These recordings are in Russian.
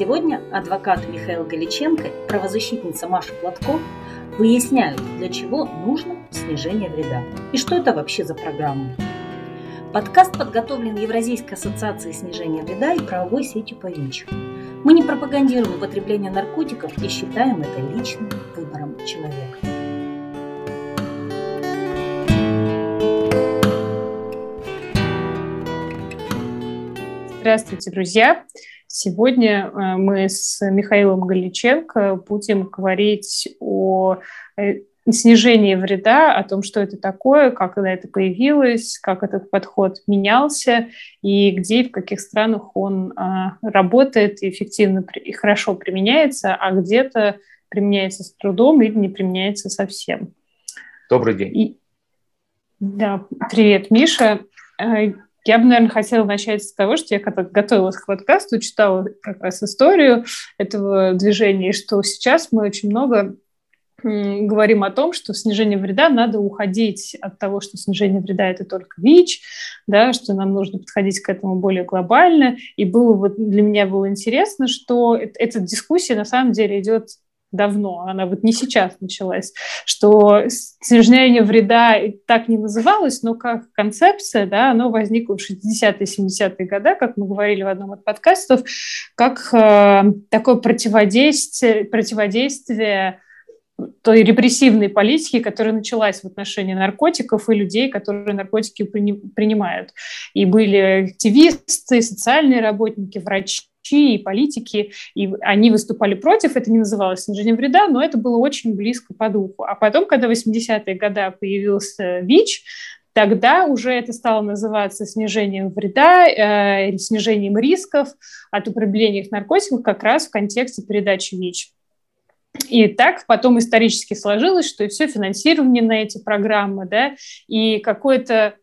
Сегодня адвокат Михаил Галиченко и правозащитница Маша Платко выясняют, для чего нужно снижение вреда и что это вообще за программа. Подкаст подготовлен Евразийской ассоциацией снижения вреда и правовой сетью по ВИНЧ. Мы не пропагандируем употребление наркотиков и считаем это личным выбором человека. Здравствуйте, друзья! Сегодня э, мы с Михаилом Галиченко будем говорить о э, снижении вреда, о том, что это такое, как это появилось, как этот подход менялся и где и в каких странах он а, работает эффективно и хорошо применяется, а где-то применяется с трудом или не применяется совсем. Добрый день. И, да, привет, Миша. Я бы, наверное, хотела начать с того, что я когда готовилась к подкасту, читала как раз историю этого движения, и что сейчас мы очень много говорим о том, что снижение вреда надо уходить от того, что снижение вреда это только ВИЧ, да, что нам нужно подходить к этому более глобально. И было вот для меня было интересно, что эта дискуссия на самом деле идет давно, она вот не сейчас началась, что снижение вреда так не называлось, но как концепция, да, оно возникло в 60-е, 70-е годы, как мы говорили в одном из подкастов, как э, такое противодействие, противодействие той репрессивной политики, которая началась в отношении наркотиков и людей, которые наркотики принимают. И были активисты, социальные работники, врачи, и политики, и они выступали против, это не называлось снижением вреда, но это было очень близко по духу. А потом, когда в 80-е годы появился ВИЧ, тогда уже это стало называться снижением вреда э, снижением рисков от употребления наркотиков как раз в контексте передачи ВИЧ. И так потом исторически сложилось, что и все финансирование на эти программы, да, и какое-то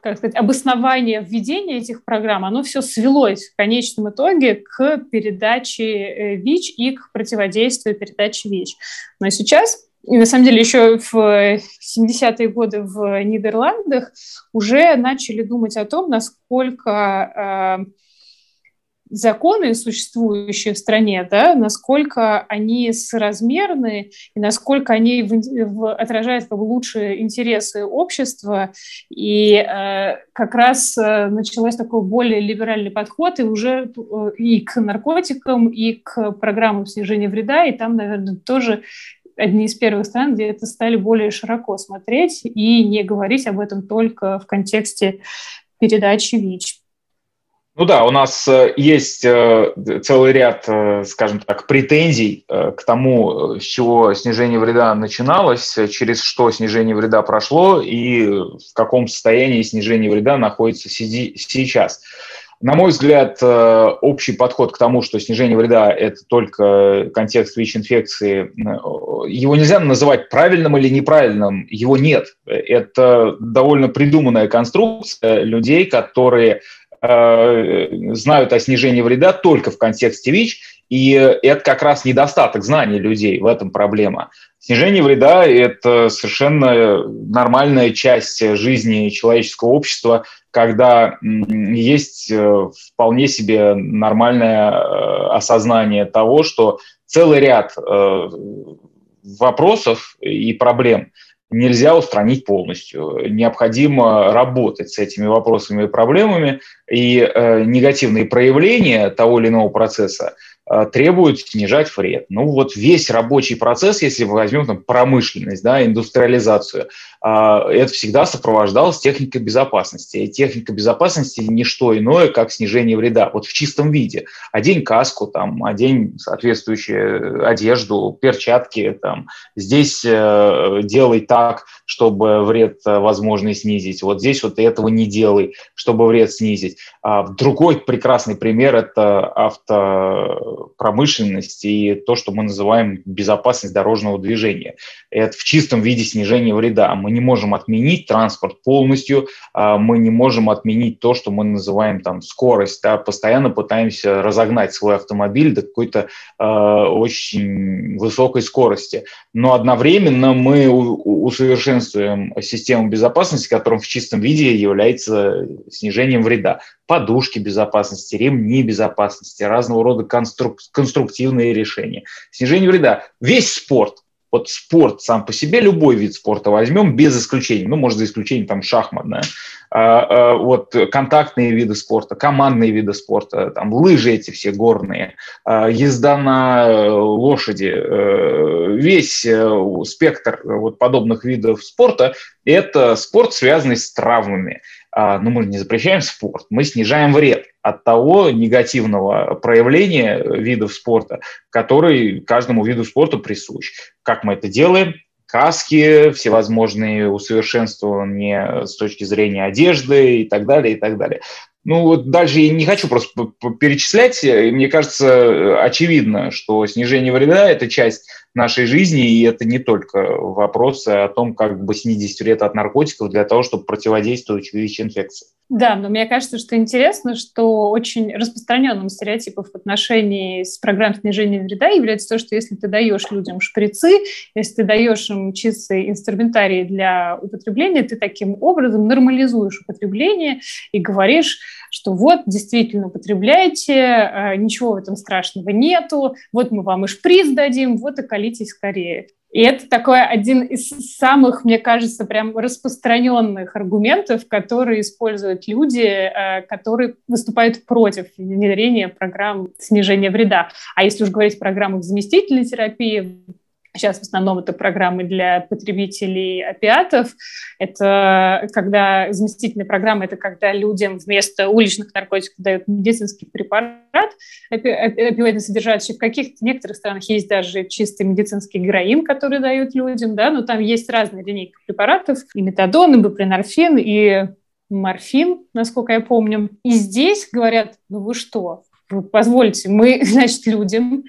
как сказать, обоснование введения этих программ, оно все свелось в конечном итоге к передаче э, ВИЧ и к противодействию передаче ВИЧ. Но сейчас и на самом деле еще в 70-е годы в Нидерландах уже начали думать о том, насколько э, законы, существующие в стране, да, насколько они соразмерны и насколько они в, в, отражают как бы, лучшие интересы общества. И э, как раз э, началось такой более либеральный подход и уже э, и к наркотикам, и к программам снижения вреда, и там, наверное, тоже одни из первых стран, где это стали более широко смотреть и не говорить об этом только в контексте передачи ВИЧ. Ну да, у нас э, есть э, целый ряд, э, скажем так, претензий к тому, с чего снижение вреда начиналось, через что снижение вреда прошло и в каком состоянии снижение вреда находится сейчас. На мой взгляд, общий подход к тому, что снижение вреда – это только контекст ВИЧ-инфекции, его нельзя называть правильным или неправильным, его нет. Это довольно придуманная конструкция людей, которые знают о снижении вреда только в контексте ВИЧ, и это как раз недостаток знаний людей, в этом проблема. Снижение вреда – это совершенно нормальная часть жизни человеческого общества, когда есть э, вполне себе нормальное э, осознание того, что целый ряд вопросов и проблем – нельзя устранить полностью. Необходимо работать с этими вопросами и проблемами, и э, негативные проявления того или иного процесса Э, требуют снижать вред. Ну вот весь рабочий процесс, если мы возьмем там, промышленность, да, индустриализацию, это всегда сопровождалось техникой безопасности. И техника безопасности не что иное, как снижение вреда. Вот в чистом виде. Одень каску, там, одень соответствующую одежду, перчатки. Там. Здесь э, делай так, чтобы вред возможно снизить. Вот здесь вот этого не делай, чтобы вред снизить. А другой прекрасный пример – это авто промышленность и то, что мы называем безопасность дорожного движения. Это в чистом виде снижение вреда. Мы не можем отменить транспорт полностью, а мы не можем отменить то, что мы называем там скорость. Да? Постоянно пытаемся разогнать свой автомобиль до какой-то э, очень высокой скорости. Но одновременно мы усовершенствуем систему безопасности, которым в чистом виде является снижением вреда. Подушки безопасности, ремни безопасности, разного рода конструк- конструктивные решения. Снижение вреда. Весь спорт – вот спорт сам по себе, любой вид спорта возьмем, без исключения, ну, может, за исключением там шахмат, да, а, вот контактные виды спорта, командные виды спорта, там лыжи эти все горные, а, езда на э, лошади, э, весь э, спектр вот подобных видов спорта – это спорт, связанный с травмами. Но ну, мы не запрещаем спорт, мы снижаем вред от того негативного проявления видов спорта, который каждому виду спорта присущ. Как мы это делаем? Каски, всевозможные усовершенствования с точки зрения одежды и так далее, и так далее. Ну вот дальше я не хочу просто перечислять. Мне кажется, очевидно, что снижение вреда – это часть нашей жизни, и это не только вопросы о том, как бы снизить вред от наркотиков для того, чтобы противодействовать ВИЧ-инфекции. Да, но мне кажется, что интересно, что очень распространенным стереотипом в отношении с программ снижения вреда является то, что если ты даешь людям шприцы, если ты даешь им чистый инструментарий для употребления, ты таким образом нормализуешь употребление и говоришь, что вот, действительно употребляйте, э, ничего в этом страшного нету, вот мы вам и шприц дадим, вот и колитесь скорее. И это такой один из самых, мне кажется, прям распространенных аргументов, которые используют люди, э, которые выступают против внедрения программ снижения вреда. А если уж говорить о программах заместительной терапии, Сейчас в основном это программы для потребителей опиатов. Это когда заместительная программа, это когда людям вместо уличных наркотиков дают медицинский препарат, опиоидно содержащий. В каких-то некоторых странах есть даже чистый медицинский героин, который дают людям, да, но там есть разные линейки препаратов, и метадон, и бупринорфин, и морфин, насколько я помню. И здесь говорят, ну вы что, вы позвольте, мы, значит, людям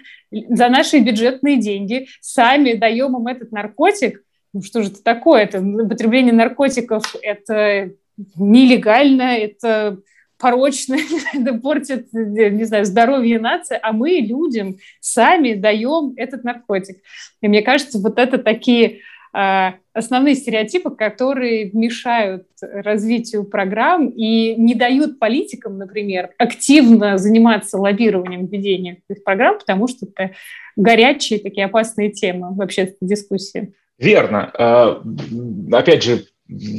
за наши бюджетные деньги сами даем им этот наркотик. Ну что же это такое? Это употребление наркотиков – это нелегально, это порочно, это портит, не знаю, здоровье нации, а мы людям сами даем этот наркотик. И мне кажется, вот это такие основные стереотипы, которые мешают развитию программ и не дают политикам, например, активно заниматься лоббированием введения этих программ, потому что это горячие такие опасные темы в общественной дискуссии. Верно. А, опять же,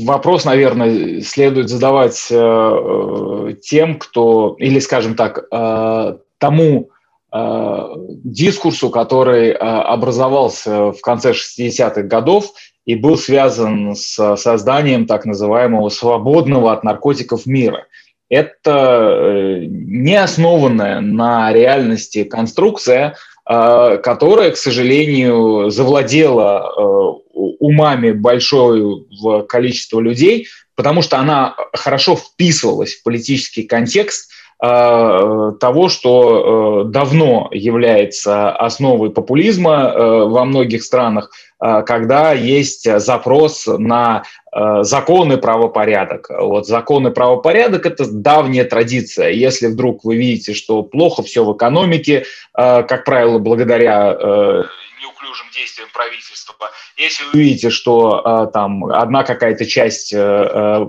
вопрос, наверное, следует задавать э, тем, кто, или, скажем так, э, тому Э, дискурсу, который э, образовался в конце 60-х годов и был связан с созданием так называемого свободного от наркотиков мира. Это э, не основанная на реальности конструкция, которая, к сожалению, завладела умами большого количества людей, потому что она хорошо вписывалась в политический контекст – Э, того, что э, давно является основой популизма э, во многих странах, когда есть запрос на закон и правопорядок. Вот закон и правопорядок – это давняя традиция. Если вдруг вы видите, что плохо все в экономике, как правило, благодаря неуклюжим действиям правительства. Если вы видите, что э, там одна какая-то часть э, э,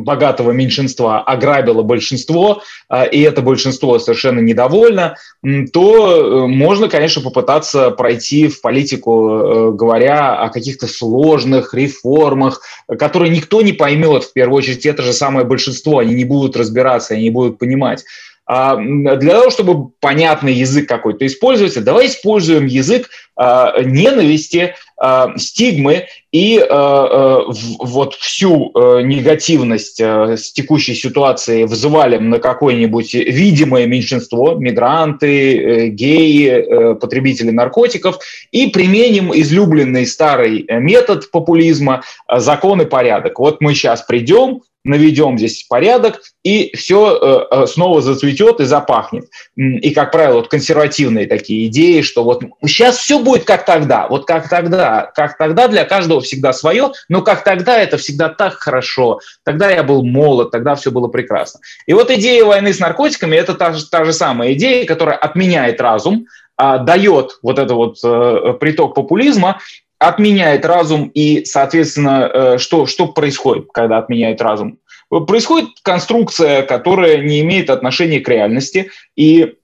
богатого меньшинства ограбила большинство, э, и это большинство совершенно недовольно, то э, можно, конечно, попытаться пройти в политику, говоря о каких-то сложных реформах, которые никто не поймет, в первую очередь, это же самое большинство, они не будут разбираться, они не будут понимать. А, для того, чтобы понятный язык какой-то использовать, давай используем язык а, ненависти, а, стигмы и вот всю негативность с текущей ситуации взвалим на какое-нибудь видимое меньшинство, мигранты, э, геи, э, потребители наркотиков, и применим излюбленный старый метод популизма – закон и порядок. Вот мы сейчас придем, наведем здесь порядок, и все э, э, снова зацветет и запахнет. И, как правило, вот консервативные такие идеи, что вот сейчас все будет как тогда, вот как тогда, как тогда для каждого всегда свое, но как тогда это всегда так хорошо, тогда я был молод, тогда все было прекрасно. И вот идея войны с наркотиками – это та же, та же самая идея, которая отменяет разум, а, дает вот этот вот э, приток популизма отменяет разум и, соответственно, что, что происходит, когда отменяет разум? Происходит конструкция, которая не имеет отношения к реальности и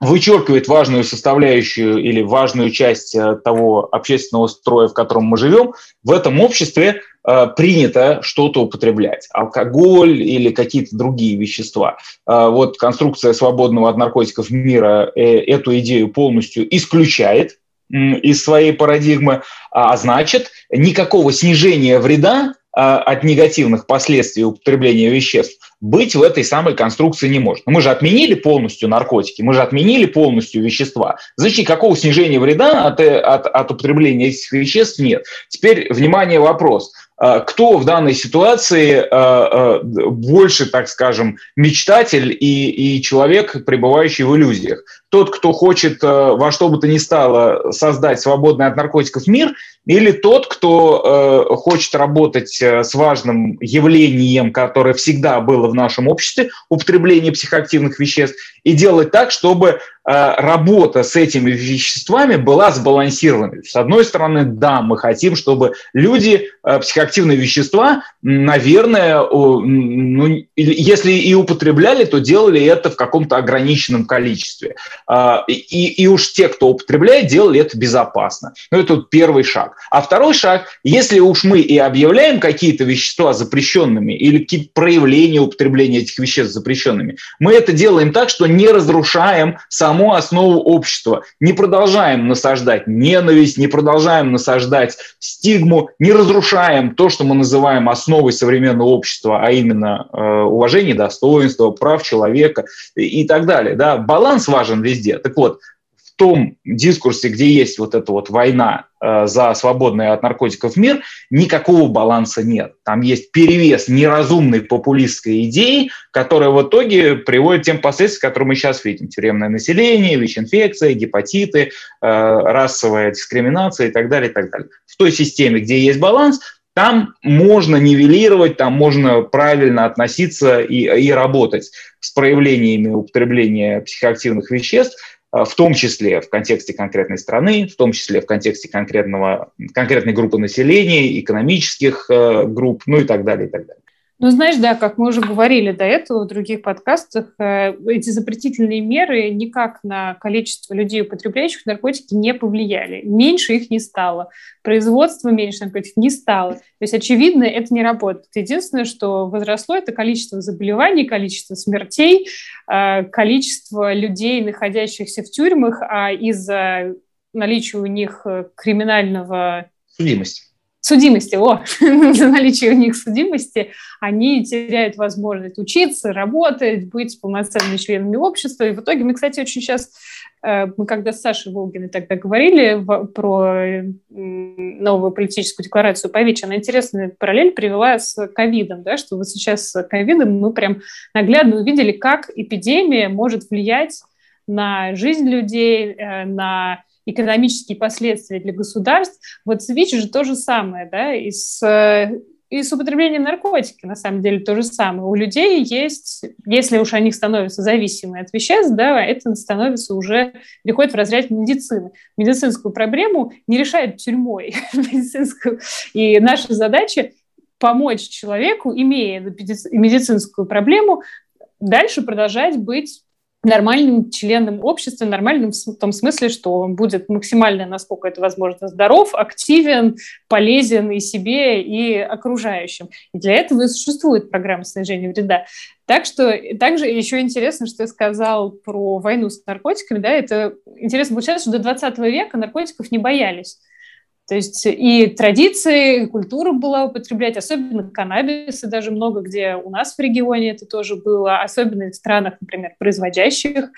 вычеркивает важную составляющую или важную часть э, того общественного строя, в котором мы живем, в этом обществе э, принято что-то употреблять. Алкоголь или какие-то другие вещества. Э, вот конструкция свободного от наркотиков мира эту идею полностью исключает из своей парадигмы, а значит, никакого снижения вреда от негативных последствий употребления веществ быть в этой самой конструкции не может. Мы же отменили полностью наркотики, мы же отменили полностью вещества. Значит, какого снижения вреда от, от, от употребления этих веществ нет. Теперь, внимание, вопрос. А, кто в данной ситуации а, а, больше, так скажем, мечтатель и, и человек, пребывающий в иллюзиях? Тот, кто хочет во что бы то ни стало создать свободный от наркотиков мир, или тот, кто хочет работать с важным явлением, которое всегда было в нашем обществе, употребление психоактивных веществ, и делать так, чтобы Э, работа с этими веществами была сбалансированной. С одной стороны, да, мы хотим, чтобы люди э, психоактивные вещества, наверное, ну, если и употребляли, то делали это в каком-то ограниченном количестве. А, и, и уж те, кто употребляет, делали это безопасно. Ну, это первый шаг. А второй шаг, если уж мы и объявляем какие-то вещества запрещенными или какие-то проявления употребления этих веществ запрещенными, мы это делаем так, что не разрушаем саму саму основу общества. Не продолжаем насаждать ненависть, не продолжаем насаждать стигму, не разрушаем то, что мы называем основой современного общества, а именно э, уважение достоинства, прав человека и, и так далее. Да? Баланс важен везде. Так вот, том дискурсе, где есть вот эта вот война э, за свободный от наркотиков мир, никакого баланса нет. Там есть перевес неразумной популистской идеи, которая в итоге приводит к тем последствиям, которые мы сейчас видим. Тюремное население, ВИЧ-инфекция, гепатиты, э, расовая дискриминация и так далее, и так далее. В той системе, где есть баланс, там можно нивелировать, там можно правильно относиться и, и работать с проявлениями употребления психоактивных веществ, в том числе в контексте конкретной страны, в том числе в контексте конкретного, конкретной группы населения, экономических э, групп, ну и так далее, и так далее. Ну, знаешь, да, как мы уже говорили до этого в других подкастах, э, эти запретительные меры никак на количество людей, употребляющих наркотики, не повлияли. Меньше их не стало. Производство меньше наркотиков не стало. То есть, очевидно, это не работает. Единственное, что возросло, это количество заболеваний, количество смертей, э, количество людей, находящихся в тюрьмах, а из-за наличия у них э, криминального... Судимости судимости, о, за наличие у них судимости, они теряют возможность учиться, работать, быть полноценными членами общества. И в итоге мы, кстати, очень сейчас, э, мы когда с Сашей Волгиной тогда говорили про новую политическую декларацию по ВИЧ, она интересную параллель привела с ковидом, да, что вот сейчас с ковидом мы прям наглядно увидели, как эпидемия может влиять на жизнь людей, э, на экономические последствия для государств. Вот с ВИЧ же то же самое, да, и с, и с употреблением наркотики, на самом деле, то же самое. У людей есть, если уж они становятся зависимы от веществ, да, это становится уже, переходит в разряд медицины. Медицинскую проблему не решает тюрьмой. медицинскую. И наша задача помочь человеку, имея медицинскую проблему, дальше продолжать быть нормальным членом общества, нормальным в том смысле, что он будет максимально, насколько это возможно, здоров, активен, полезен и себе, и окружающим. И для этого и существует программа снижения вреда. Так что также еще интересно, что ты сказал про войну с наркотиками. Да, это интересно получается, что до 20 века наркотиков не боялись. То есть и традиции, и культура была употреблять, особенно каннабис, и даже много где у нас в регионе это тоже было, особенно в странах, например, производящих.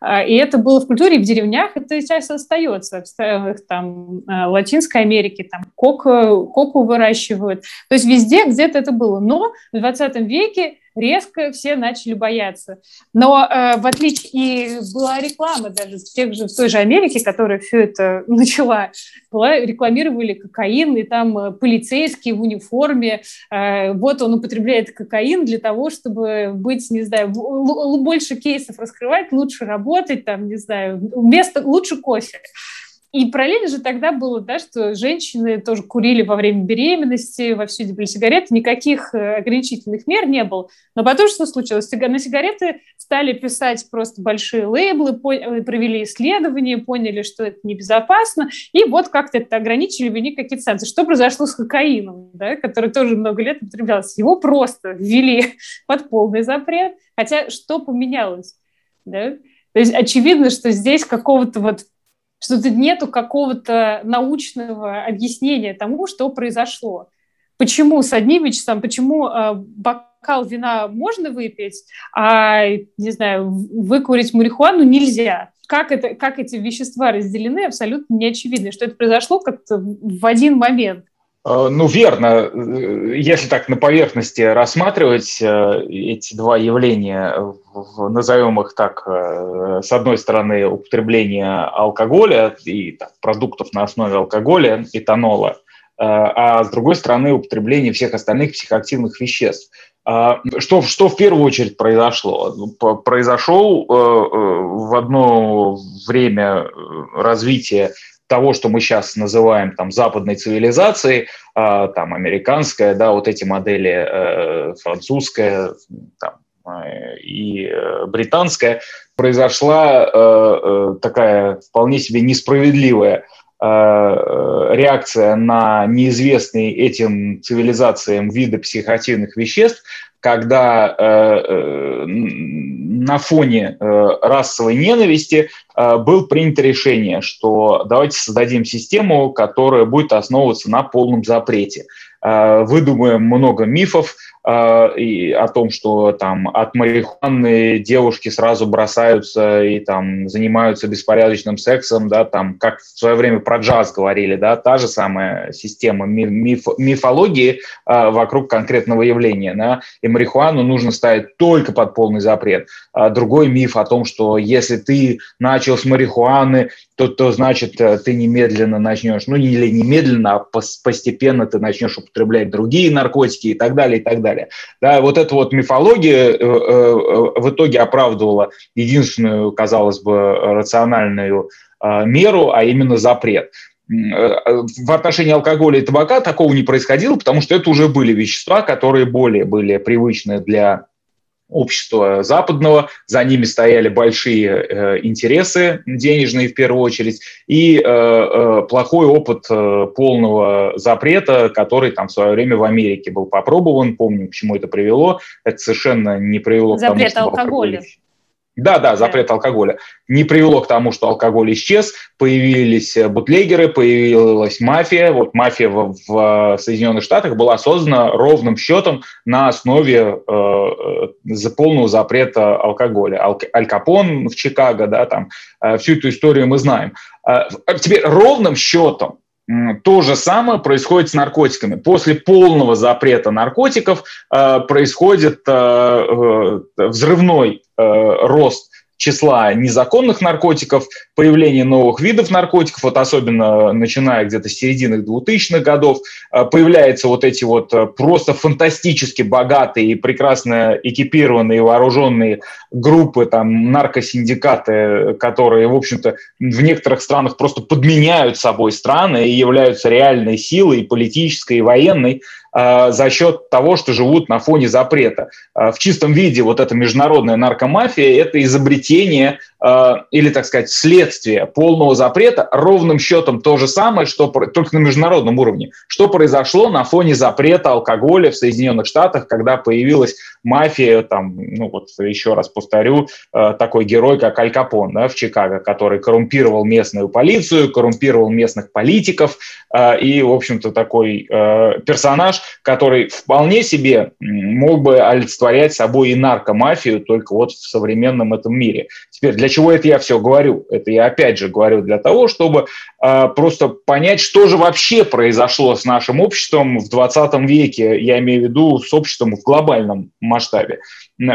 А, и это было в культуре, и в деревнях это сейчас остается. В там, а, Латинской Америки там коку, коку выращивают. То есть везде где-то это было. Но в 20 веке резко все начали бояться. Но э, в отличие и была реклама даже в, тех же, в той же Америке, которая все это начала, была, рекламировали кокаин, и там э, полицейские в униформе, э, вот он употребляет кокаин для того, чтобы быть, не знаю, больше кейсов раскрывать, лучше работать, там, не знаю, вместо, лучше кофе. И параллельно же тогда было, да, что женщины тоже курили во время беременности, вовсю были сигареты, никаких э, ограничительных мер не было. Но потом что случилось? На сигареты стали писать просто большие лейблы, э, провели исследования, поняли, что это небезопасно, и вот как-то это ограничили, ввели какие-то санкции. Что произошло с кокаином, да, который тоже много лет употреблялся? Его просто ввели под полный запрет. Хотя что поменялось? Да? То есть очевидно, что здесь какого-то вот что тут нету какого-то научного объяснения тому, что произошло. Почему с одним веществом, почему э, бокал вина можно выпить, а, не знаю, выкурить марихуану нельзя? Как, это, как эти вещества разделены, абсолютно не очевидно, что это произошло как-то в один момент. Э, ну, верно. Если так на поверхности рассматривать э, эти два явления, назовем их так, э, с одной стороны, употребление алкоголя и так, продуктов на основе алкоголя, этанола, а с другой стороны, употребление всех остальных психоактивных веществ. Что, что в первую очередь произошло? Произошел в одно время развития того, что мы сейчас называем там западной цивилизацией, э, там американская, да, вот эти модели э, французская там, э, и э, британская, произошла э, э, такая вполне себе несправедливая э, реакция на неизвестные этим цивилизациям виды психоактивных веществ, когда э, э, на фоне э, расовой ненависти э, было принято решение, что давайте создадим систему, которая будет основываться на полном запрете. Э, выдумаем много мифов, э, и о том, что там от марихуаны девушки сразу бросаются и там занимаются беспорядочным сексом, да, там, как в свое время про джаз говорили, да, та же самая система миф, мифологии э, вокруг конкретного явления, да, и марихуану нужно ставить только под полный запрет. А другой миф о том, что если ты начал с марихуаны, то, то значит ты немедленно начнешь, ну, или немедленно, а постепенно ты начнешь употреблять другие наркотики и так далее, и так далее. Да, вот эта вот мифология э, э, в итоге оправдывала единственную, казалось бы, рациональную э, меру, а именно запрет. В отношении алкоголя и табака такого не происходило, потому что это уже были вещества, которые более были привычны для общества западного, за ними стояли большие э, интересы денежные в первую очередь и э, э, плохой опыт э, полного запрета, который там в свое время в Америке был попробован, помню, к чему это привело, это совершенно не привело Запрет к тому, что алкоголя. Да, да, запрет алкоголя не привело к тому, что алкоголь исчез, появились э, бутлегеры, появилась мафия. Вот мафия в, в Соединенных Штатах была создана ровным счетом на основе э, э, полного запрета алкоголя. Ал, Аль Капон в Чикаго, да, там э, всю эту историю мы знаем. Э, теперь ровным счетом то же самое происходит с наркотиками. После полного запрета наркотиков э, происходит э, э, взрывной э, рост числа незаконных наркотиков, появление новых видов наркотиков, вот особенно начиная где-то с середины 2000-х годов, э, появляются вот эти вот э, просто фантастически богатые и прекрасно экипированные вооруженные группы, там, наркосиндикаты, которые, в общем-то, в некоторых странах просто подменяют собой страны и являются реальной силой политической, и военной, Э, за счет того, что живут на фоне запрета. Э, в чистом виде вот эта международная наркомафия – это изобретение э, или, так сказать, следствие полного запрета, ровным счетом то же самое, что только на международном уровне. Что произошло на фоне запрета алкоголя в Соединенных Штатах, когда появилась мафия, там, ну вот еще раз повторю, такой герой, как Аль Капон да, в Чикаго, который коррумпировал местную полицию, коррумпировал местных политиков, и, в общем-то, такой персонаж, который вполне себе мог бы олицетворять собой и наркомафию, только вот в современном этом мире. Теперь, для чего это я все говорю? Это я опять же говорю для того, чтобы э, просто понять, что же вообще произошло с нашим обществом в 20 веке, я имею в виду с обществом в глобальном масштабе.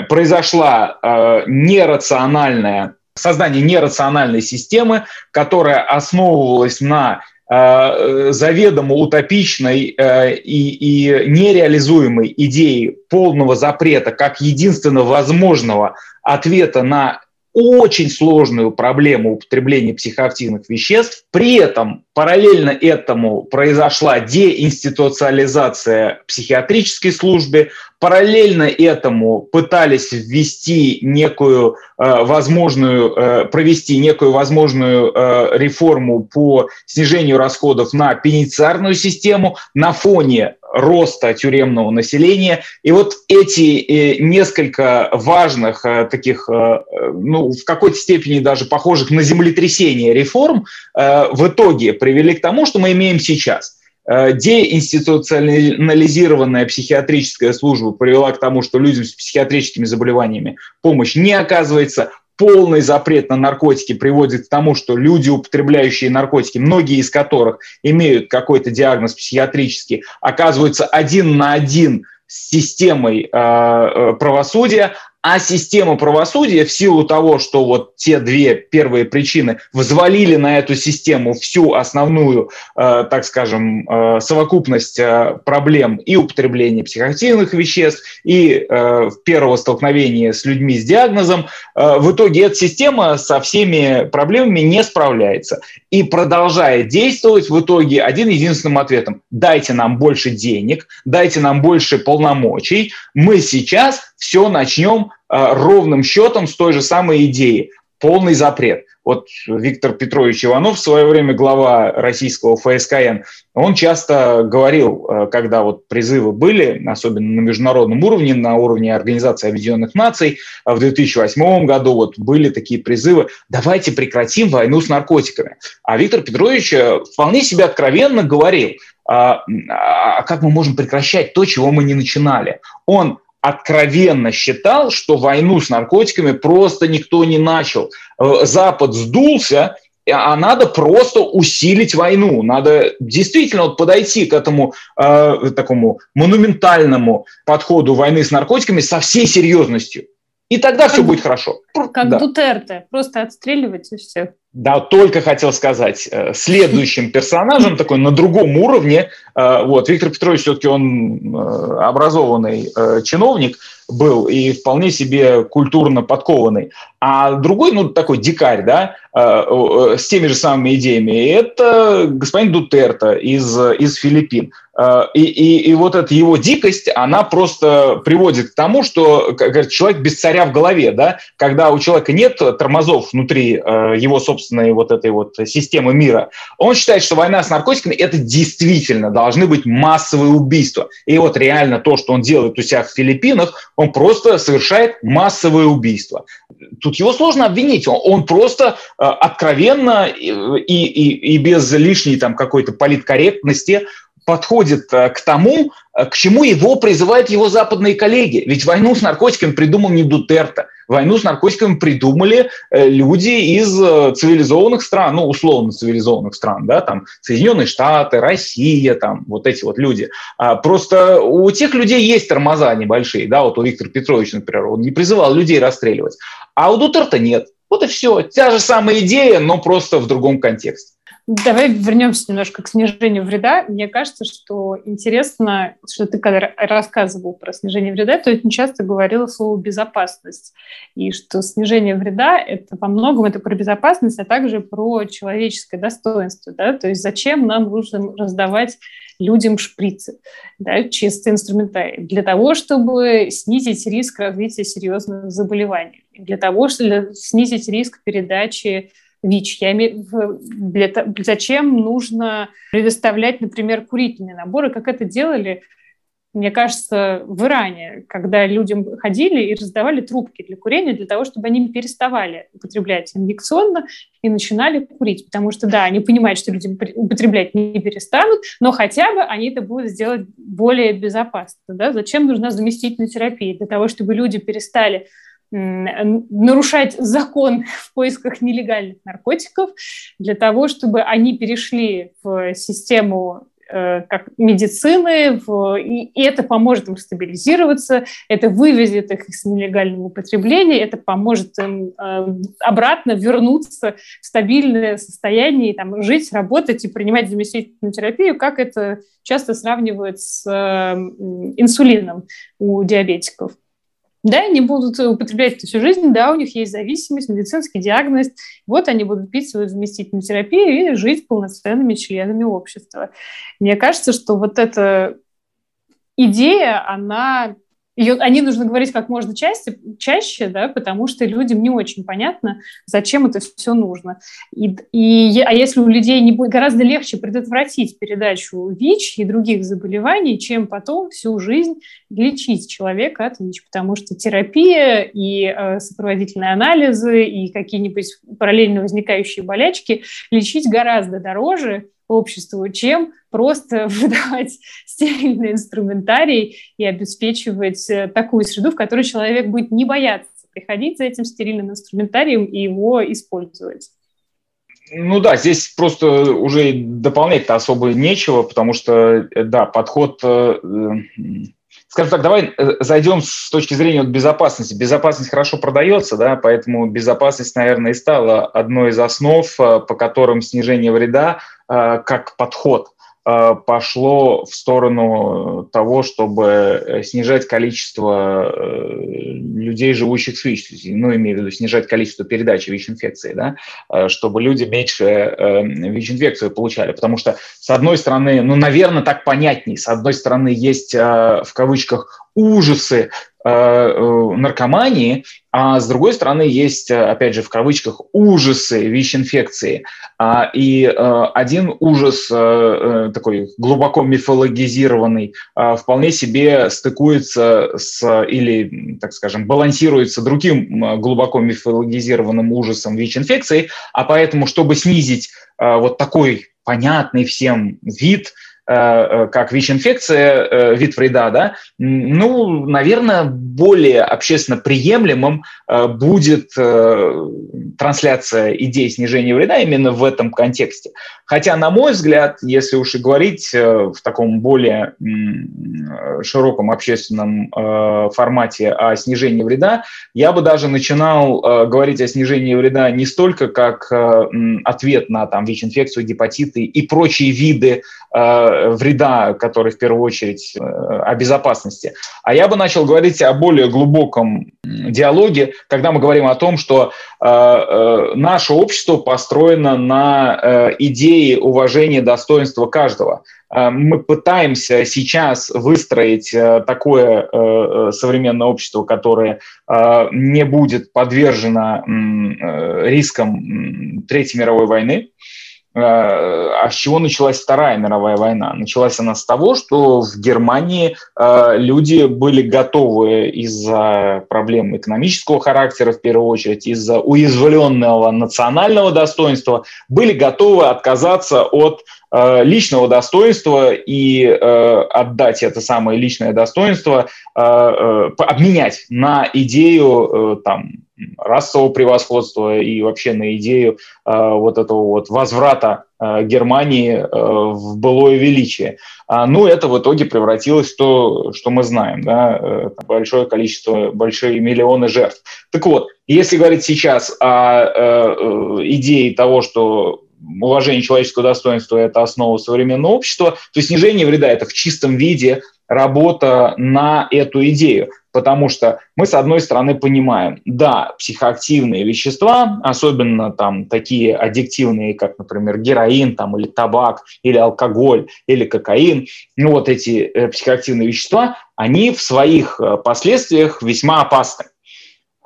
Произошла э, нерациональная создание нерациональной системы, которая основывалась на Э, заведомо утопичной и, и нереализуемой идеи полного запрета как единственно возможного ответа на очень сложную проблему употребления психоактивных веществ. При этом параллельно этому произошла деинституциализация психиатрической службы, параллельно этому пытались ввести некую э, возможную, э, провести некую возможную э, реформу по снижению расходов на пенитенциарную систему на фоне роста тюремного населения. И вот эти э, несколько важных э, таких, э, ну, в какой-то степени даже похожих на землетрясение реформ в итоге привели к тому, что мы имеем сейчас. Деинституционализированная психиатрическая служба привела к тому, что людям с психиатрическими заболеваниями помощь не оказывается полный запрет на наркотики приводит к тому, что люди, употребляющие наркотики, многие из которых имеют какой-то диагноз психиатрический, оказываются один на один с системой э, э правосудия, а система правосудия в силу того, что вот те две первые причины взвалили на эту систему всю основную, э, так скажем, э, совокупность э, проблем и употребления психоактивных веществ, и э, первого столкновения с людьми с диагнозом, э, в итоге эта система со всеми проблемами не справляется. И продолжает действовать в итоге один единственным ответом – дайте нам больше денег, дайте нам больше полномочий, мы сейчас все начнем Э, ровным счетом с той же самой идеей. Полный запрет. Вот Виктор Петрович Иванов, в свое время глава российского ФСКН, он часто говорил, э, когда вот призывы были, особенно на международном уровне, на уровне Организации Объединенных Наций, э, в 2008 году вот были такие призывы, давайте прекратим войну с наркотиками. А Виктор Петрович вполне себе откровенно говорил, а, а как мы можем прекращать то, чего мы не начинали. Он откровенно считал, что войну с наркотиками просто никто не начал. Э, Запад сдулся, а надо просто усилить войну. Надо действительно вот подойти к этому э, такому монументальному подходу войны с наркотиками со всей серьезностью. И тогда все будет хорошо. Как да. Дутерте, просто отстреливать и все. Да, только хотел сказать, э, следующим персонажем такой на другом уровне, э, вот, Виктор Петрович все-таки он э, образованный чиновник был и вполне себе культурно подкованный, а другой, ну, такой дикарь, да, с теми же самыми идеями, это господин Дутерта из, из Филиппин. И, и, и вот эта его дикость, она просто приводит к тому, что как человек без царя в голове, да, когда у человека нет тормозов внутри его собственной вот этой вот системы мира. Он считает, что война с наркотиками – это действительно должны быть массовые убийства. И вот реально то, что он делает у себя в Филиппинах, он просто совершает массовые убийства. Тут его сложно обвинить. Он, он просто э, откровенно и, и, и без лишней там какой-то политкорректности подходит э, к тому, э, к чему его призывают его западные коллеги. Ведь войну с наркотиками придумал не Дутерто. Войну с наркотиками придумали э, люди из цивилизованных стран, ну, условно цивилизованных стран, да, там Соединенные Штаты, Россия, там вот эти вот люди. А просто у тех людей есть тормоза небольшие, да, вот у Виктора Петровича, например, он не призывал людей расстреливать, а у Дутерта нет. Вот и все. Та же самая идея, но просто в другом контексте. Давай вернемся немножко к снижению вреда. Мне кажется, что интересно, что ты когда рассказывал про снижение вреда, то очень часто говорила слово «безопасность». И что снижение вреда – это во многом это про безопасность, а также про человеческое достоинство. Да? То есть зачем нам нужно раздавать людям шприцы, да, чистый инструментарий, для того, чтобы снизить риск развития серьезных заболеваний, для того, чтобы снизить риск передачи ВИЧ. Я имею, для, зачем нужно предоставлять, например, курительные наборы, как это делали, мне кажется, в Иране, когда людям ходили и раздавали трубки для курения, для того, чтобы они переставали употреблять инъекционно и начинали курить. Потому что, да, они понимают, что люди употреблять не перестанут, но хотя бы они это будут сделать более безопасно. Да? Зачем нужна заместительная терапия? Для того, чтобы люди перестали нарушать закон в поисках нелегальных наркотиков, для того, чтобы они перешли в систему э, как медицины, в, и, и это поможет им стабилизироваться, это вывезет их из нелегального употребления, это поможет им э, обратно вернуться в стабильное состояние, там, жить, работать и принимать заместительную терапию, как это часто сравнивают с э, инсулином у диабетиков. Да, они будут употреблять это всю жизнь, да, у них есть зависимость, медицинский диагноз. Вот они будут пить свою заместительную терапию и жить полноценными членами общества. Мне кажется, что вот эта идея, она ее, они нужно говорить как можно чаще, чаще, да, потому что людям не очень понятно, зачем это все нужно. И, и, а если у людей не будет, гораздо легче предотвратить передачу ВИЧ и других заболеваний, чем потом всю жизнь лечить человека от ВИЧ, потому что терапия и э, сопроводительные анализы и какие-нибудь параллельно возникающие болячки лечить гораздо дороже, обществу, чем просто выдавать стерильный инструментарий и обеспечивать э, такую среду, в которой человек будет не бояться приходить за этим стерильным инструментарием и его использовать. Ну да, здесь просто уже дополнять-то особо нечего, потому что, э, да, подход э, скажем так, давай зайдем с точки зрения безопасности. Безопасность хорошо продается, да, поэтому безопасность, наверное, и стала одной из основ, по которым снижение вреда как подход Э, пошло в сторону того, чтобы э, снижать количество э, людей, живущих с ВИЧ, ну, имею в виду снижать количество передачи ВИЧ-инфекции, да, чтобы люди меньше ВИЧ-инфекцию получали. Потому что, с одной стороны, ну, наверное, так понятней, с одной стороны, есть в кавычках ужасы наркомании, а с другой стороны, есть, э, опять же, в кавычках, ужасы ВИЧ-инфекции. А, и э, один ужас, э, такой глубоко мифологизированный, вполне себе стыкуется с, или, так скажем, балансируется другим глубоко мифологизированным ужасом ВИЧ-инфекции. А поэтому, чтобы снизить вот такой понятный всем вид – Э, э, как ВИЧ-инфекция, э, вид вреда, да, ну, наверное, более общественно приемлемым будет трансляция идей снижения вреда именно в этом контексте. Хотя, на мой взгляд, если уж и говорить в таком более широком общественном формате о снижении вреда, я бы даже начинал говорить о снижении вреда не столько как ответ на там, ВИЧ-инфекцию, гепатиты и прочие виды вреда, который в первую очередь э, о безопасности. А я бы начал говорить о более глубоком диалоге, когда мы говорим о том, что э, э, наше общество построено на идее уважения достоинства каждого. Мы пытаемся сейчас выстроить такое современное общество, которое не будет подвержено рискам Третьей мировой войны, Э, а с чего началась Вторая мировая война? Началась она с того, что в Германии э, люди были готовы из-за проблем экономического характера, в первую очередь, из-за уязвленного национального достоинства, были готовы отказаться от э, личного достоинства и отдать это самое личное достоинство, обменять на идею там, расового превосходства и вообще на идею э, вот этого вот возврата э, Германии э, в былое величие. А, ну, это в итоге превратилось в то, что мы знаем, да, э, большое количество, большие миллионы жертв. Так вот, если говорить сейчас о э, э, идее того, что уважение человеческого достоинства – это основа современного общества, то снижение вреда – это в чистом виде работа на эту идею. Потому что мы, с одной стороны, понимаем, да, психоактивные вещества, особенно там такие аддиктивные, как, например, героин там, или табак, или алкоголь, или кокаин, ну вот эти э, психоактивные вещества, они в своих э, последствиях весьма опасны.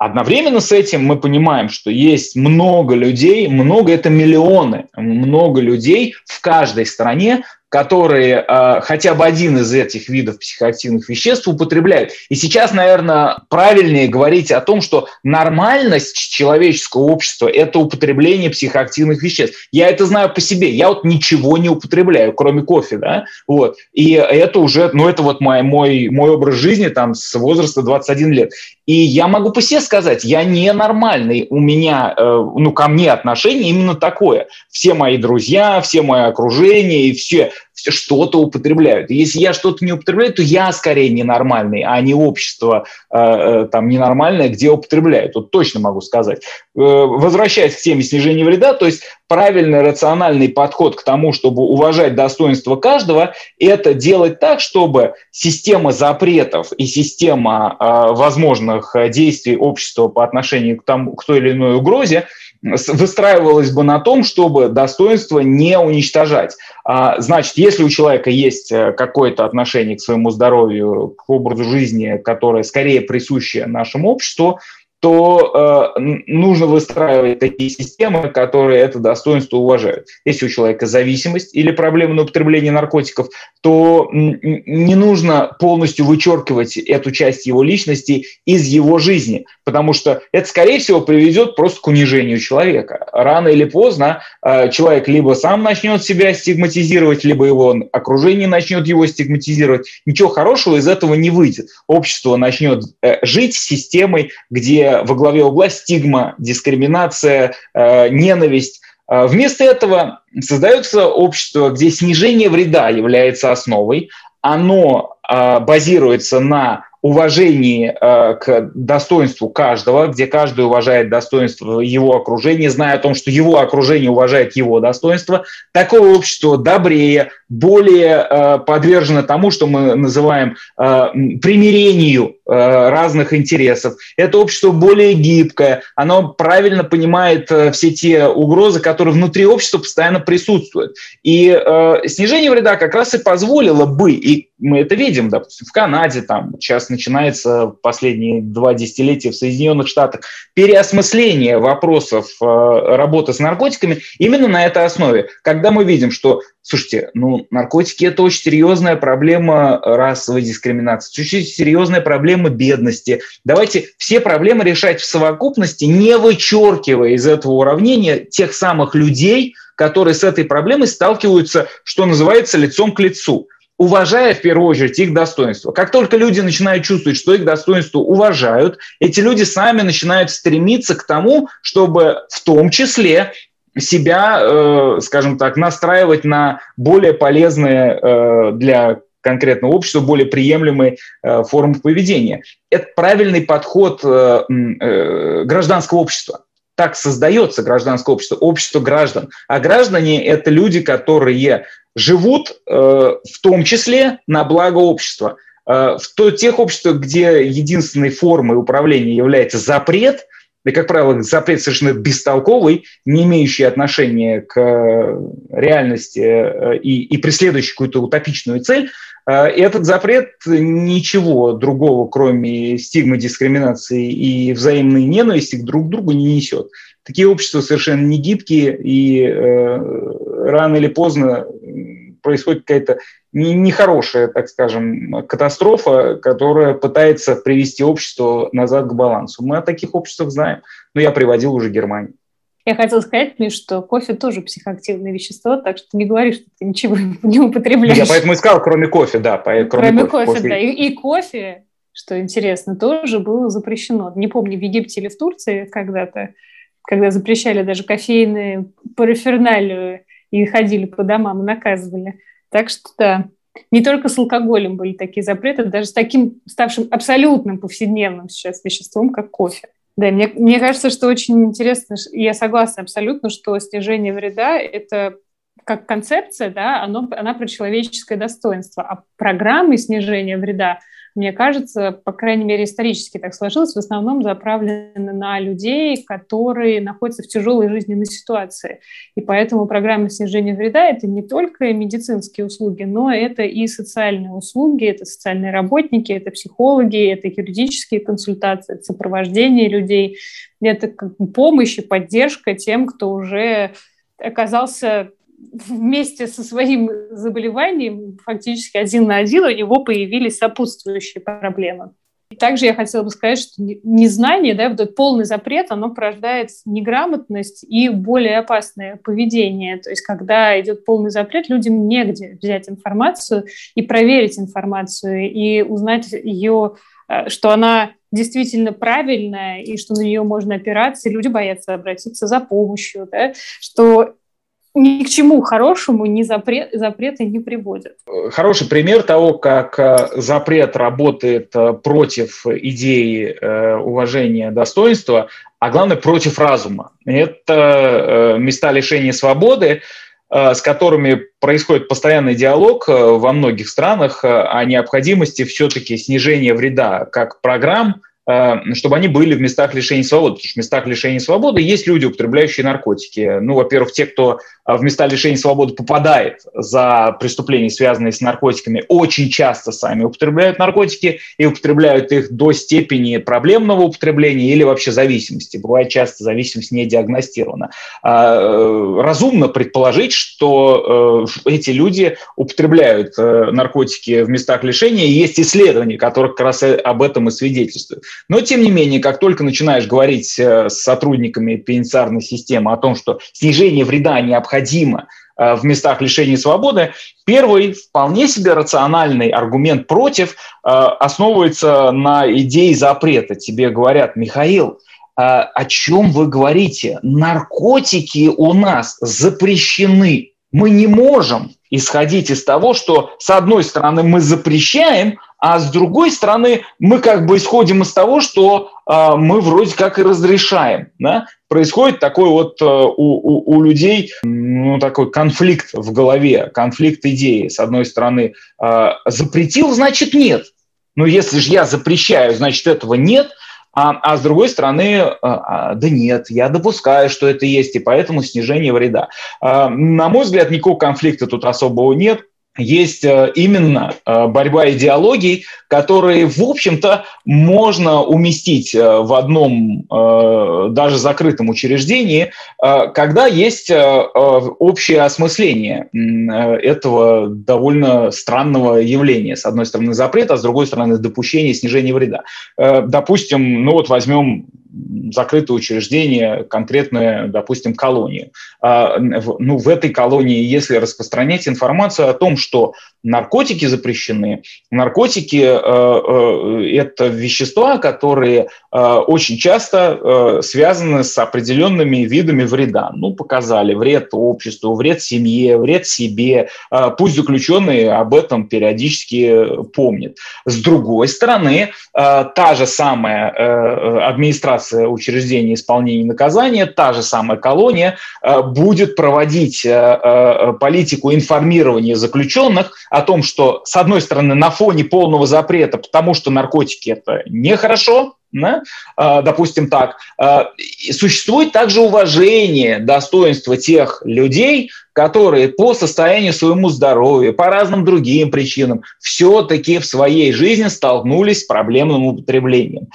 Одновременно с этим мы понимаем, что есть много людей, много это миллионы, много людей в каждой стране, которые э, хотя бы один из этих видов психоактивных веществ употребляют. И сейчас, наверное, правильнее говорить о том, что нормальность человеческого общества – это употребление психоактивных веществ. Я это знаю по себе. Я вот ничего не употребляю, кроме кофе, да, вот. И это уже, ну, это вот мой, мой, мой образ жизни там с возраста 21 лет. И я могу по себе сказать, я ненормальный, у меня, э, ну, ко мне отношение именно такое. Все мои друзья, все мое окружение и все что-то употребляют. Если я что-то не употребляю, то я скорее ненормальный, а не общество э, э, там ненормальное, где употребляют. Вот точно могу сказать. возвращаясь к теме снижения вреда, то есть правильный рациональный подход к тому, чтобы уважать достоинство каждого, это делать так, чтобы система запретов и система возможных действий общества по отношению к, тому, к той или иной угрозе выстраивалась бы на том, чтобы достоинство не уничтожать. А, значит, если у человека есть э, какое-то отношение к своему здоровью, к образу жизни, которое скорее присуще нашему обществу, то э, нужно выстраивать такие системы, которые это достоинство уважают. Если у человека зависимость или проблема на употребление наркотиков, то не нужно полностью вычеркивать эту часть его личности из его жизни, потому что это, скорее всего, приведет просто к унижению человека. Рано или поздно э, человек либо сам начнет себя стигматизировать, либо его окружение начнет его стигматизировать. Ничего хорошего из этого не выйдет. Общество начнет э, жить системой, где во главе угла стигма, дискриминация, э, ненависть. Э, вместо этого создается общество, где снижение вреда является основой, оно э, базируется на уважении э, к достоинству каждого, где каждый уважает достоинство его окружения, зная о том, что его окружение уважает его достоинство, такое общество добрее, более э, подвержено тому, что мы называем э, примирению. э, разных интересов. Это общество более гибкое, оно правильно понимает э, все те угрозы, которые внутри общества постоянно присутствуют. И э, снижение вреда как раз и позволило бы, и мы это видим, допустим, в Канаде, там сейчас начинается последние два десятилетия в Соединенных Штатах, переосмысление вопросов э, работы с наркотиками именно на этой основе. Когда мы видим, что Слушайте, ну, наркотики – это очень серьезная проблема расовой дискриминации, очень серьезная проблема бедности. Давайте все проблемы решать в совокупности, не вычеркивая из этого уравнения тех самых людей, которые с этой проблемой сталкиваются, что называется, лицом к лицу уважая в первую очередь их достоинство. Как только люди начинают чувствовать, что их достоинство уважают, эти люди сами начинают стремиться к тому, чтобы в том числе себя, э, скажем так, настраивать на более полезные э, для конкретного общества, более приемлемые э, формы поведения. Это правильный подход гражданского общества. Так создается гражданское общество, общество граждан. А граждане – это люди, которые живут в том числе на благо общества. В тех обществах, где единственной формой управления является запрет – и, как правило, запрет совершенно бестолковый, не имеющий отношения к э, реальности э, и, и преследующий какую-то утопичную цель, э, этот запрет ничего другого, кроме стигмы, дискриминации и взаимной ненависти к друг другу не несет. Такие общества совершенно не гибкие, и э, рано или поздно происходит какая-то нехорошая, так скажем, катастрофа, которая пытается привести общество назад к балансу. Мы о таких обществах знаем, но я приводил уже Германию. Я хотела сказать, Миш, что кофе тоже психоактивное вещество, так что не говори, что ты ничего не употребляешь. Я поэтому искал, кроме кофе, да. Кроме, кроме кофе, кофе, да. И, и кофе, что интересно, тоже было запрещено. Не помню, в Египте или в Турции когда-то, когда запрещали даже кофейные параферналию и ходили по домам и наказывали. Так что да, не только с алкоголем были такие запреты, даже с таким ставшим абсолютным повседневным сейчас веществом, как кофе. Да, мне, мне кажется, что очень интересно, я согласна абсолютно, что снижение вреда – это как концепция, да, оно, она про человеческое достоинство, а программы снижения вреда мне кажется, по крайней мере, исторически так сложилось, в основном заправлены на людей, которые находятся в тяжелой жизненной ситуации. И поэтому программа снижения вреда – это не только медицинские услуги, но это и социальные услуги, это социальные работники, это психологи, это юридические консультации, это сопровождение людей, это помощь и поддержка тем, кто уже оказался вместе со своим заболеванием фактически один на один у него появились сопутствующие проблемы. И также я хотела бы сказать, что незнание, да, вот этот полный запрет, оно порождает неграмотность и более опасное поведение. То есть, когда идет полный запрет, людям негде взять информацию и проверить информацию, и узнать ее, э, что она действительно правильная, и что на нее можно опираться, и люди боятся обратиться за помощью, да, что ни к чему хорошему ни запрет, запреты не приводят. Хороший пример того, как э, запрет работает э, против идеи э, уважения достоинства, а главное против разума. Это места лишения свободы, с которыми происходит постоянный диалог во многих странах о необходимости все-таки снижения вреда как программ, чтобы они были в местах лишения свободы. Потому что в местах лишения свободы есть люди, употребляющие наркотики. Ну, во-первых, те, кто в места лишения свободы попадает за преступления, связанные с наркотиками, очень часто сами употребляют наркотики и употребляют их до степени проблемного употребления или вообще зависимости. Бывает часто зависимость не диагностирована. А, э, разумно предположить, что э, эти люди употребляют э, наркотики в местах лишения, и есть исследования, которые как раз об этом и свидетельствуют. Но, тем не менее, как только начинаешь говорить с сотрудниками пенитенциарной системы о том, что снижение вреда необходимо необходимо э, в местах лишения свободы, первый вполне себе рациональный аргумент против э, основывается на идее запрета. Тебе говорят, Михаил, э, о чем вы говорите? Наркотики у нас запрещены. Мы не можем исходить из того, что с одной стороны мы запрещаем, а с другой стороны мы как бы исходим из того, что э, мы вроде как и разрешаем. Да? Происходит такой вот э, у, у, у людей ну, такой конфликт в голове, конфликт идеи. С одной стороны, э, запретил, значит нет. Но если же я запрещаю, значит этого нет. А, а с другой стороны, э, а, да нет, я допускаю, что это есть, и поэтому снижение вреда. На мой взгляд, никакого конфликта тут особого нет есть э, именно э, борьба идеологий, которые, в общем-то, можно уместить э, в одном даже закрытом учреждении, когда есть общее осмысление этого довольно странного явления. С одной стороны запрет, а с другой стороны допущение снижения вреда. Допустим, ну вот возьмем закрытое учреждение, конкретное, допустим, колонию. А, ну, в этой колонии, если распространять информацию о том, что наркотики запрещены, наркотики э, э, – это вещества, которые э, очень часто связаны с определенными видами вреда. Ну, показали вред обществу, вред семье, вред себе. Пусть заключенные об этом периодически помнят. С другой стороны, та же самая администрация администрация учреждения исполнения наказания, та же самая колония, э, будет проводить э, э, политику информирования заключенных о том, что, с одной стороны, на фоне полного запрета, потому что наркотики – это нехорошо, да? допустим так, существует также уважение достоинства тех людей, которые по состоянию своему здоровью, по разным другим причинам все-таки в своей жизни столкнулись с проблемным употреблением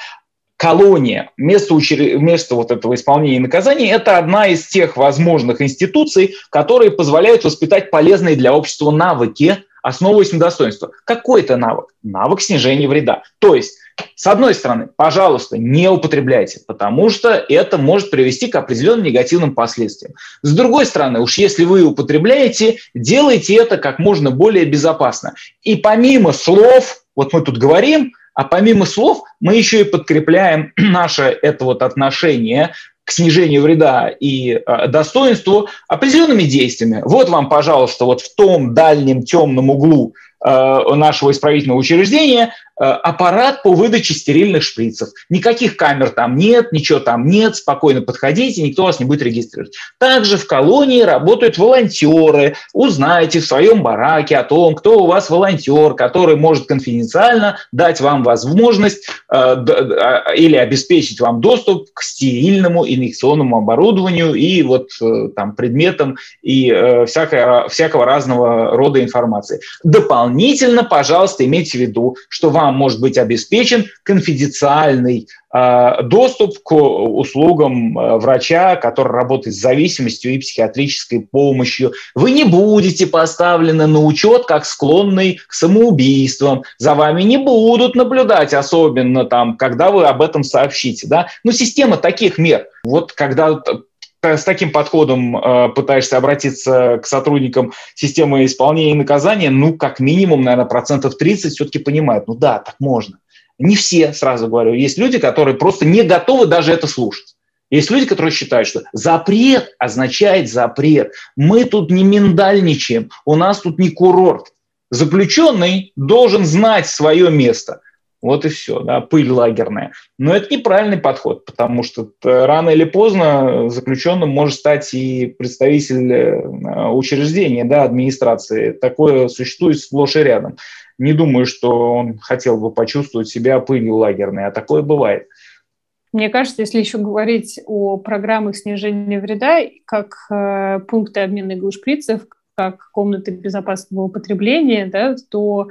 колония, место, учр... место вот этого исполнения наказания, это одна из тех возможных институций, которые позволяют воспитать полезные для общества навыки, основываясь на достоинстве. Какой это навык? Навык снижения вреда. То есть, с одной стороны, пожалуйста, не употребляйте, потому что это может привести к определенным негативным последствиям. С другой стороны, уж если вы употребляете, делайте это как можно более безопасно. И помимо слов, вот мы тут говорим, а помимо слов мы еще и подкрепляем наше это вот отношение к снижению вреда и э, достоинству определенными действиями. Вот вам, пожалуйста, вот в том дальнем темном углу э, нашего исправительного учреждения аппарат по выдаче стерильных шприцев. Никаких камер там нет, ничего там нет, спокойно подходите, никто вас не будет регистрировать. Также в колонии работают волонтеры. Узнайте в своем бараке о том, кто у вас волонтер, который может конфиденциально дать вам возможность э, а, или обеспечить вам доступ к стерильному инъекционному оборудованию и вот э, там предметам и э, всякого, всякого разного рода информации. Дополнительно, пожалуйста, имейте в виду, что вам вам может быть обеспечен конфиденциальный э, доступ к услугам э, врача, который работает с зависимостью и психиатрической помощью. Вы не будете поставлены на учет как склонный к самоубийствам. За вами не будут наблюдать, особенно там, когда вы об этом сообщите. Да? Но система таких мер. Вот когда с таким подходом э, пытаешься обратиться к сотрудникам системы исполнения наказания, ну, как минимум, наверное, процентов 30 все-таки понимают, ну да, так можно. Не все, сразу говорю. Есть люди, которые просто не готовы даже это слушать. Есть люди, которые считают, что запрет означает запрет. Мы тут не миндальничаем, у нас тут не курорт. Заключенный должен знать свое место. Вот и все, да, пыль лагерная. Но это неправильный подход, потому что рано или поздно заключенным может стать и представитель э, учреждения, да, администрации. Такое существует сплошь и рядом. Не думаю, что он хотел бы почувствовать себя пылью лагерной, а такое бывает. Мне кажется, если еще говорить о программах снижения вреда, как э, пункты обмена глушприцев, как комнаты безопасного употребления, да, то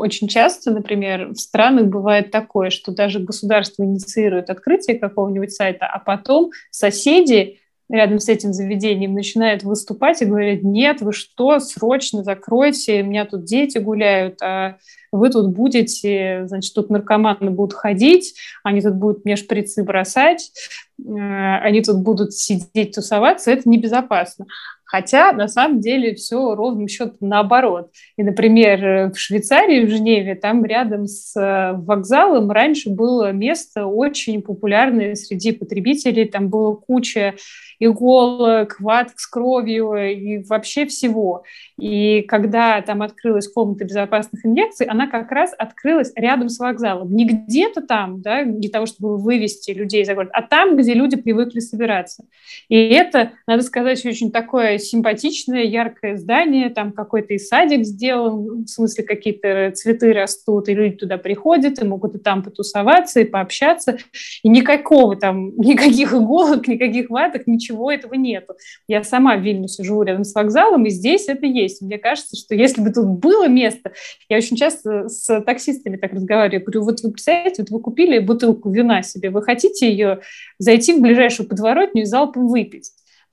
очень часто, например, в странах бывает такое, что даже государство инициирует открытие какого-нибудь сайта, а потом соседи рядом с этим заведением начинают выступать и говорят, нет, вы что, срочно закройте, у меня тут дети гуляют, а вы тут будете, значит, тут наркоманы будут ходить, они тут будут мне шприцы бросать, э, они тут будут сидеть, тусоваться, это небезопасно. Хотя на самом деле все ровным счетом наоборот. И, например, в Швейцарии, в Женеве, там рядом с э, вокзалом раньше было место очень популярное среди потребителей. Там было куча иголок, ваток с кровью и вообще всего. И когда там открылась комната безопасных инъекций, она как раз открылась рядом с вокзалом. Не где-то там, да, для того, чтобы вывести людей за город, а там, где люди привыкли собираться. И это, надо сказать, очень такое симпатичное, яркое здание, там какой-то и садик сделан, в смысле какие-то цветы растут, и люди туда приходят, и могут и там потусоваться, и пообщаться, и никакого там, никаких иголок, никаких ваток, ничего этого нету. Я сама в Вильнюсе живу рядом с вокзалом, и здесь это есть. Мне кажется, что если бы тут было место, я очень часто с таксистами так разговариваю, говорю, вот вы представляете, вот вы купили бутылку вина себе, вы хотите ее зайти в ближайшую подворотню и залпом выпить?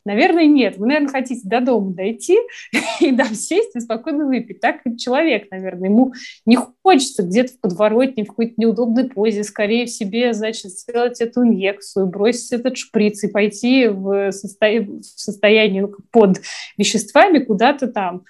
Наверное, нет. Вы, наверное, хотите до дома дойти и там сесть и спокойно выпить. Так человек, наверное. Ему не хочется где-то в подворотне, в какой-то неудобной позе, скорее в себе, значит, сделать эту инъекцию, бросить этот шприц и пойти в, состо... в состояние ну, под веществами куда-то там.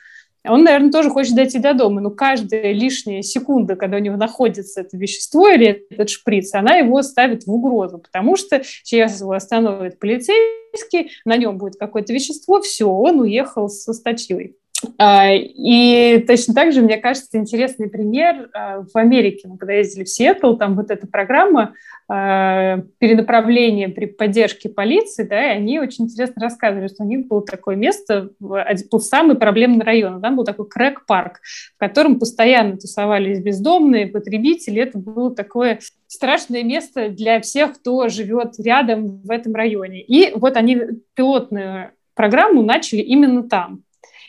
Он, наверное, тоже хочет дойти до дома, но каждая лишняя секунда, когда у него находится это вещество или этот шприц, она его ставит в угрозу, потому что сейчас его остановит полицейский, на нем будет какое-то вещество, все, он уехал со статьей. А, и точно так же, мне кажется, интересный пример а, в Америке. Мы когда ездили в Сиэтл, там вот эта программа а, перенаправления при поддержке полиции, да, и они очень интересно рассказывали, что у них было такое место, был самый проблемный район, там был такой крэк-парк, в котором постоянно тусовались бездомные потребители. Это было такое страшное место для всех, кто живет рядом в этом районе. И вот они пилотную программу начали именно там.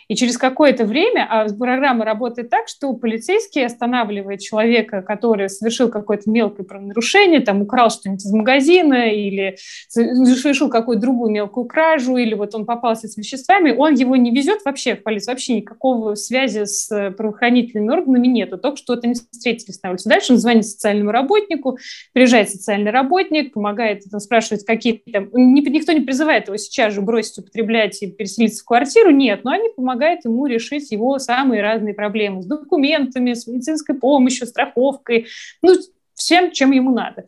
И через какое-то время а программа работает так, что полицейский останавливает человека, который совершил какое-то мелкое правонарушение, там украл что-нибудь из магазина или совершил какую-то другую мелкую кражу, или вот он попался с веществами, он его не везет вообще в полицию, вообще никакого связи с правоохранительными органами нету, только что это не встретились на улице. Дальше он звонит социальному работнику, приезжает социальный работник, помогает, там, спрашивает, какие там... Никто не призывает его сейчас же бросить употреблять и переселиться в квартиру, нет, но они помогают помогает ему решить его самые разные проблемы с документами, с медицинской помощью, страховкой, ну, всем, чем ему надо.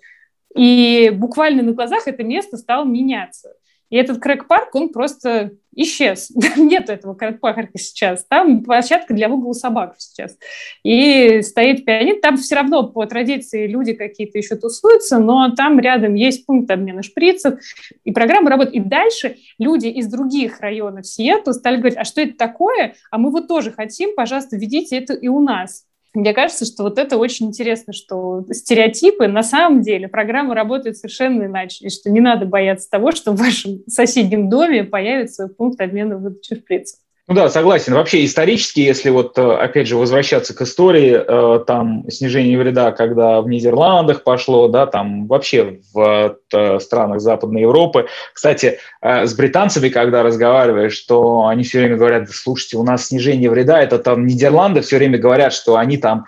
И буквально на глазах это место стало меняться. И этот крэк-парк, он просто исчез. Нет этого крэк-парка сейчас. Там площадка для выгула собак сейчас. И стоит пианино. Там все равно по традиции люди какие-то еще тусуются, но там рядом есть пункт обмена шприцев. И программа работает. И дальше люди из других районов Сиэтла стали говорить, а что это такое? А мы вот тоже хотим, пожалуйста, введите это и у нас. Мне кажется, что вот это очень интересно, что стереотипы, на самом деле, программа работает совершенно иначе, и что не надо бояться того, что в вашем соседнем доме появится пункт обмена выдачи шприцев. Ну да, согласен. Вообще исторически, если вот, э, опять же, возвращаться к истории, э, там, снижение вреда, когда в Нидерландах пошло, да, там вообще в э, странах Западной Европы. Кстати, с британцами, когда разговариваешь, что они все время говорят, слушайте, у нас снижение вреда, это там Нидерланды все время говорят, что они там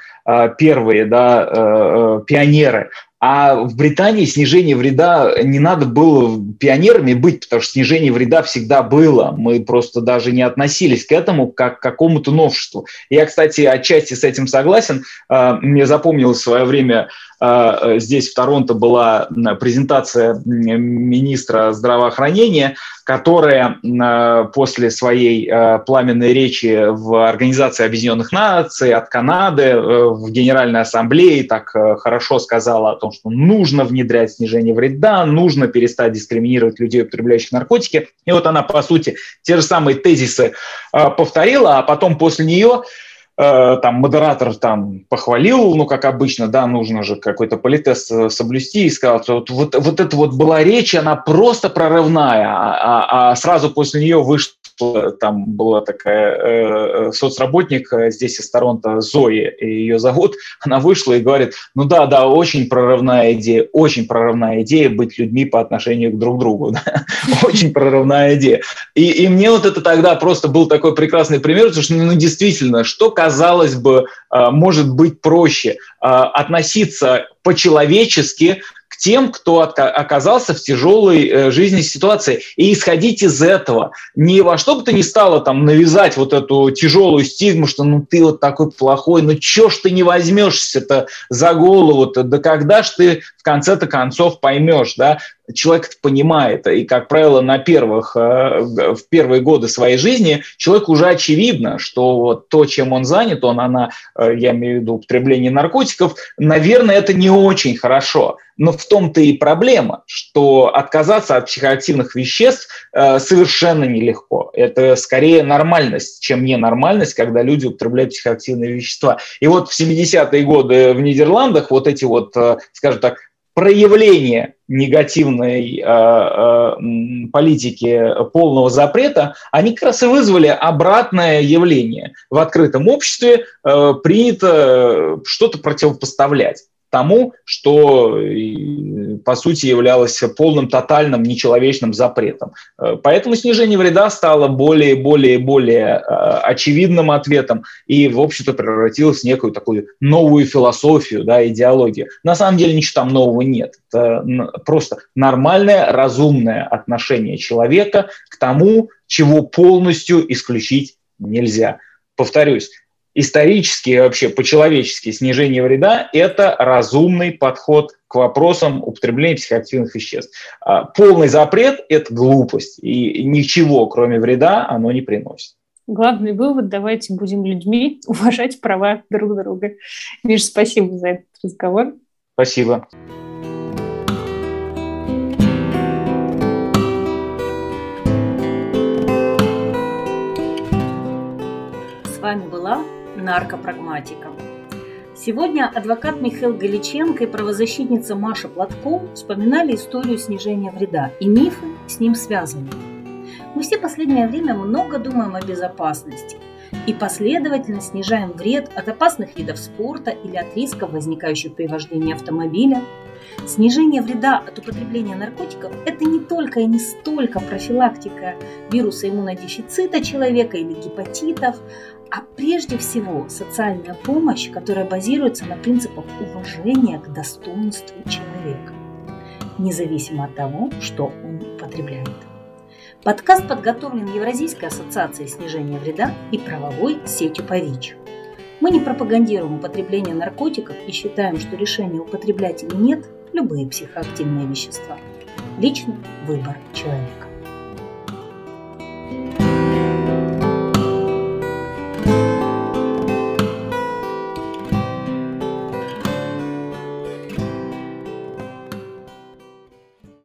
первые, да, пионеры. А в Британии снижение вреда не надо было пионерами быть, потому что снижение вреда всегда было. Мы просто даже не относились к этому как к какому-то новшеству. Я, кстати, отчасти с этим согласен. А, мне запомнилось в свое время а, здесь в Торонто была презентация министра здравоохранения, которая а, после своей пламенной речи в Организации Объединенных Наций от Канады э, в Генеральной Ассамблее так э, хорошо сказала о том, что нужно внедрять снижение вреда, нужно перестать дискриминировать людей, употребляющих наркотики. И вот она, по сути, те же самые тезисы повторила, а потом после нее Э, там модератор там похвалил, ну, как обычно, да, нужно же какой-то политест э, соблюсти, и сказал, что вот, вот, вот это вот была речь, она просто прорывная, а, а, а сразу после нее вышел там была такая э, э, соцработник э, здесь из Торонто, Зои, ее зовут, она вышла и говорит, ну да, да, очень прорывная идея, очень прорывная идея быть людьми по отношению друг другу, да? очень прорывная идея. И, и мне вот это тогда просто был такой прекрасный пример, потому что, ну, действительно, что казалось бы, э, может быть проще, относиться по-человечески тем, кто оказался в тяжелой э, жизненной ситуации. И исходить из этого. Не во что бы то ни стало там навязать вот эту тяжелую стигму, что ну ты вот такой плохой, ну чё ж ты не возьмешься-то за голову-то, да когда ж ты в конце-то концов поймешь, да, человек понимает, и, как правило, на первых, э, в первые годы своей жизни человеку уже очевидно, что вот то, чем он занят, он, она, э, я имею в виду употребление наркотиков, наверное, это не очень хорошо. Но в том-то и проблема, что отказаться от психоактивных веществ э, совершенно нелегко. Это скорее нормальность, чем ненормальность, когда люди употребляют психоактивные вещества. И вот в 70-е годы в Нидерландах вот эти вот, скажем так, проявления негативной э, э, политики полного запрета, они как раз и вызвали обратное явление. В открытом обществе э, принято что-то противопоставлять тому, что, по сути, являлось полным, тотальным, нечеловечным запретом. Э, поэтому снижение вреда стало более, более, более э, очевидным ответом и, в общем-то, превратилось в некую такую новую философию, да, идеологию. На самом деле ничего там нового нет. Это просто нормальное, разумное отношение человека к тому, чего полностью исключить нельзя. Повторюсь, исторически и вообще по-человечески снижение вреда – это разумный подход к вопросам употребления психоактивных веществ. А полный запрет – это глупость, и ничего, кроме вреда, оно не приносит. Главный вывод – давайте будем людьми, уважать права друг друга. Миш, спасибо за этот разговор. Спасибо. С вами была наркопрагматика. Сегодня адвокат Михаил Галиченко и правозащитница Маша Платко вспоминали историю снижения вреда и мифы с ним связаны. Мы все последнее время много думаем о безопасности и последовательно снижаем вред от опасных видов спорта или от рисков, возникающих при вождении автомобиля. Снижение вреда от употребления наркотиков – это не только и не столько профилактика вируса иммунодефицита человека или гепатитов, а прежде всего социальная помощь, которая базируется на принципах уважения к достоинству человека, независимо от того, что он употребляет. Подкаст подготовлен Евразийской ассоциацией снижения вреда и правовой сетью по ВИЧ. Мы не пропагандируем употребление наркотиков и считаем, что решение употреблять или нет – любые психоактивные вещества. Личный выбор человека.